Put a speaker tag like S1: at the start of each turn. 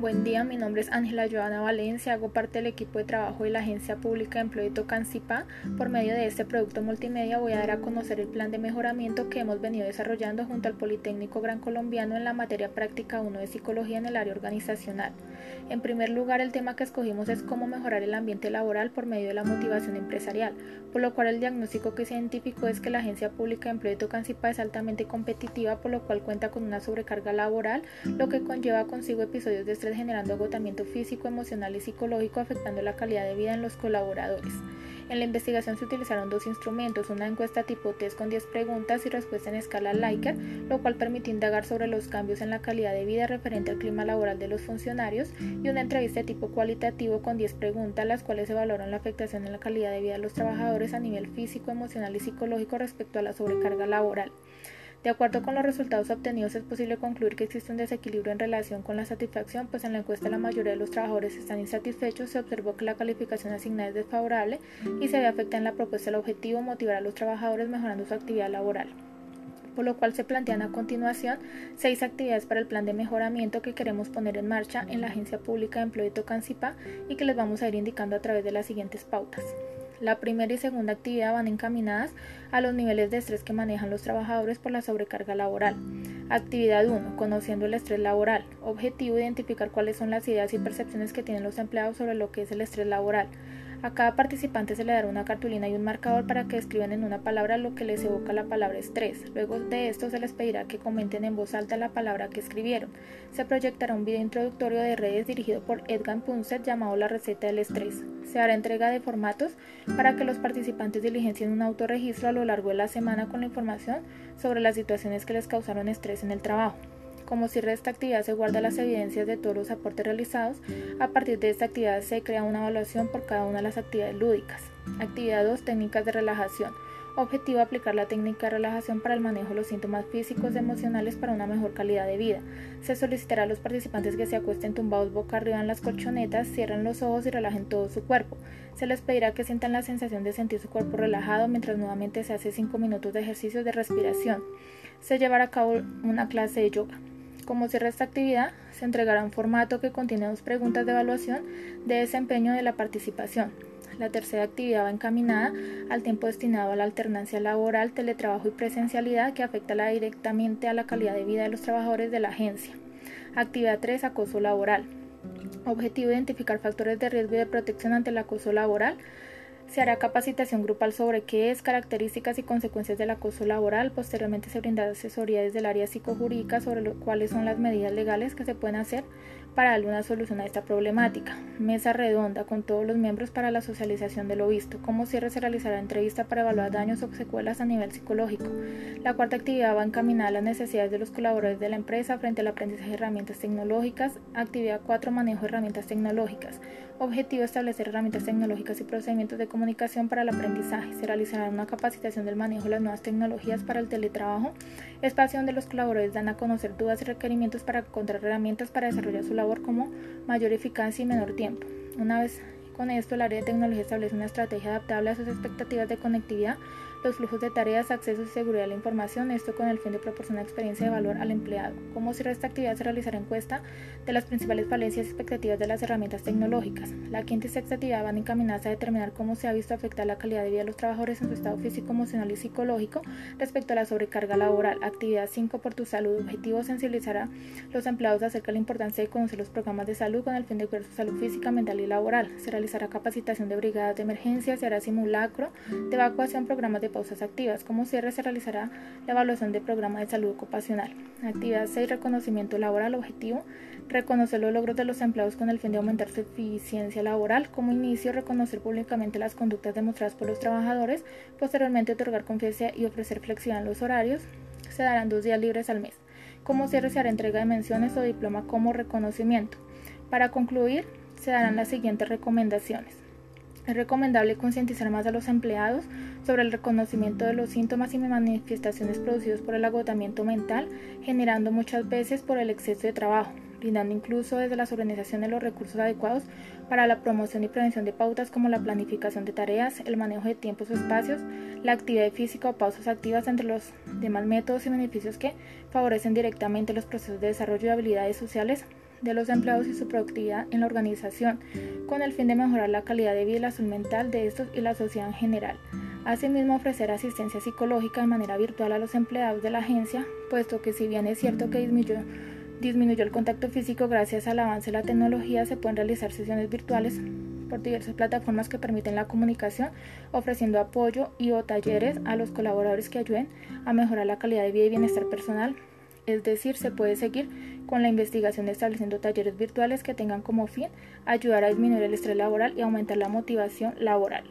S1: Buen día, mi nombre es Ángela Joana Valencia, hago parte del equipo de trabajo de la Agencia Pública de Empleo de Tocancipá. Por medio de este producto multimedia voy a dar a conocer el plan de mejoramiento que hemos venido desarrollando junto al Politécnico Gran Colombiano en la materia práctica 1 de psicología en el área organizacional. En primer lugar, el tema que escogimos es cómo mejorar el ambiente laboral por medio de la motivación empresarial, por lo cual el diagnóstico que se identificó es que la Agencia Pública de Empleo de Tocancipá es altamente competitiva, por lo cual cuenta con una sobrecarga laboral, lo que conlleva consigo episodios de estrés generando agotamiento físico, emocional y psicológico afectando la calidad de vida en los colaboradores. En la investigación se utilizaron dos instrumentos, una encuesta tipo test con 10 preguntas y respuesta en escala Likert, lo cual permitió indagar sobre los cambios en la calidad de vida referente al clima laboral de los funcionarios y una entrevista tipo cualitativo con 10 preguntas, las cuales evaluaron la afectación en la calidad de vida de los trabajadores a nivel físico, emocional y psicológico respecto a la sobrecarga laboral. De acuerdo con los resultados obtenidos es posible concluir que existe un desequilibrio en relación con la satisfacción, pues en la encuesta la mayoría de los trabajadores están insatisfechos, se observó que la calificación asignada es desfavorable y se ve afectada en la propuesta el objetivo motivar a los trabajadores mejorando su actividad laboral por lo cual se plantean a continuación seis actividades para el plan de mejoramiento que queremos poner en marcha en la Agencia Pública de Empleo de Tocancipá y que les vamos a ir indicando a través de las siguientes pautas. La primera y segunda actividad van encaminadas a los niveles de estrés que manejan los trabajadores por la sobrecarga laboral. Actividad 1. Conociendo el estrés laboral. Objetivo. Identificar cuáles son las ideas y percepciones que tienen los empleados sobre lo que es el estrés laboral. A cada participante se le dará una cartulina y un marcador para que escriban en una palabra lo que les evoca la palabra estrés. Luego de esto se les pedirá que comenten en voz alta la palabra que escribieron. Se proyectará un video introductorio de redes dirigido por Edgar Punset llamado La receta del estrés. Se hará entrega de formatos para que los participantes diligencien un autorregistro a lo largo de la semana con la información sobre las situaciones que les causaron estrés en el trabajo. Como cierre de esta actividad se guarda las evidencias de todos los aportes realizados, a partir de esta actividad se crea una evaluación por cada una de las actividades lúdicas. Actividad 2. Técnicas de relajación. Objetivo aplicar la técnica de relajación para el manejo de los síntomas físicos y emocionales para una mejor calidad de vida. Se solicitará a los participantes que se acuesten tumbados boca arriba en las colchonetas, cierren los ojos y relajen todo su cuerpo. Se les pedirá que sientan la sensación de sentir su cuerpo relajado mientras nuevamente se hace 5 minutos de ejercicios de respiración. Se llevará a cabo una clase de yoga. Como cierra esta actividad, se entregará un formato que contiene dos preguntas de evaluación de desempeño de la participación. La tercera actividad va encaminada al tiempo destinado a la alternancia laboral, teletrabajo y presencialidad que afecta directamente a la calidad de vida de los trabajadores de la agencia. Actividad 3. Acoso laboral. Objetivo identificar factores de riesgo y de protección ante el acoso laboral, se hará capacitación grupal sobre qué es, características y consecuencias del acoso laboral. Posteriormente se brindará asesoría desde el área psicojurídica sobre cuáles son las medidas legales que se pueden hacer para darle una solución a esta problemática. Mesa redonda con todos los miembros para la socialización de lo visto. Como cierre se realizará entrevista para evaluar daños o secuelas a nivel psicológico. La cuarta actividad va encaminada a las necesidades de los colaboradores de la empresa frente al aprendizaje de herramientas tecnológicas. Actividad 4. Manejo de herramientas tecnológicas. Objetivo establecer herramientas tecnológicas y procedimientos de comunicación para el aprendizaje. Se realizará una capacitación del manejo de las nuevas tecnologías para el teletrabajo, espacio donde los colaboradores dan a conocer dudas y requerimientos para encontrar herramientas para desarrollar su labor como mayor eficacia y menor tiempo. Una vez con esto, el área de tecnología establece una estrategia adaptable a sus expectativas de conectividad los flujos de tareas, acceso y seguridad de la información, esto con el fin de proporcionar experiencia de valor al empleado. Como si esta actividad se realizará encuesta de las principales falencias y expectativas de las herramientas tecnológicas. La quinta y sexta actividad van encaminadas a determinar cómo se ha visto afectar la calidad de vida de los trabajadores en su estado físico, emocional y psicológico respecto a la sobrecarga laboral. Actividad 5 por tu salud. Objetivo sensibilizar a los empleados acerca de la importancia de conocer los programas de salud con el fin de cuidar su salud física, mental y laboral. Se realizará capacitación de brigadas de emergencia, se hará simulacro de evacuación, programas de pausas activas. Como cierre se realizará la evaluación del programa de salud ocupacional. Actividad 6. Reconocimiento laboral. Objetivo. Reconocer los logros de los empleados con el fin de aumentar su eficiencia laboral. Como inicio, reconocer públicamente las conductas demostradas por los trabajadores. Posteriormente, otorgar confianza y ofrecer flexibilidad en los horarios. Se darán dos días libres al mes. Como cierre se hará entrega de menciones o diploma como reconocimiento. Para concluir, se darán las siguientes recomendaciones. Es recomendable concientizar más a los empleados sobre el reconocimiento de los síntomas y manifestaciones producidos por el agotamiento mental, generando muchas veces por el exceso de trabajo, brindando incluso desde la organización de los recursos adecuados para la promoción y prevención de pautas como la planificación de tareas, el manejo de tiempos o espacios, la actividad física o pausas activas entre los demás métodos y beneficios que favorecen directamente los procesos de desarrollo de habilidades sociales de los empleados y su productividad en la organización, con el fin de mejorar la calidad de vida y la salud mental de estos y la sociedad en general. Asimismo, ofrecer asistencia psicológica de manera virtual a los empleados de la agencia, puesto que si bien es cierto que disminuyó, disminuyó el contacto físico gracias al avance de la tecnología, se pueden realizar sesiones virtuales por diversas plataformas que permiten la comunicación, ofreciendo apoyo y o talleres a los colaboradores que ayuden a mejorar la calidad de vida y bienestar personal. Es decir, se puede seguir con la investigación estableciendo talleres virtuales que tengan como fin ayudar a disminuir el estrés laboral y aumentar la motivación laboral.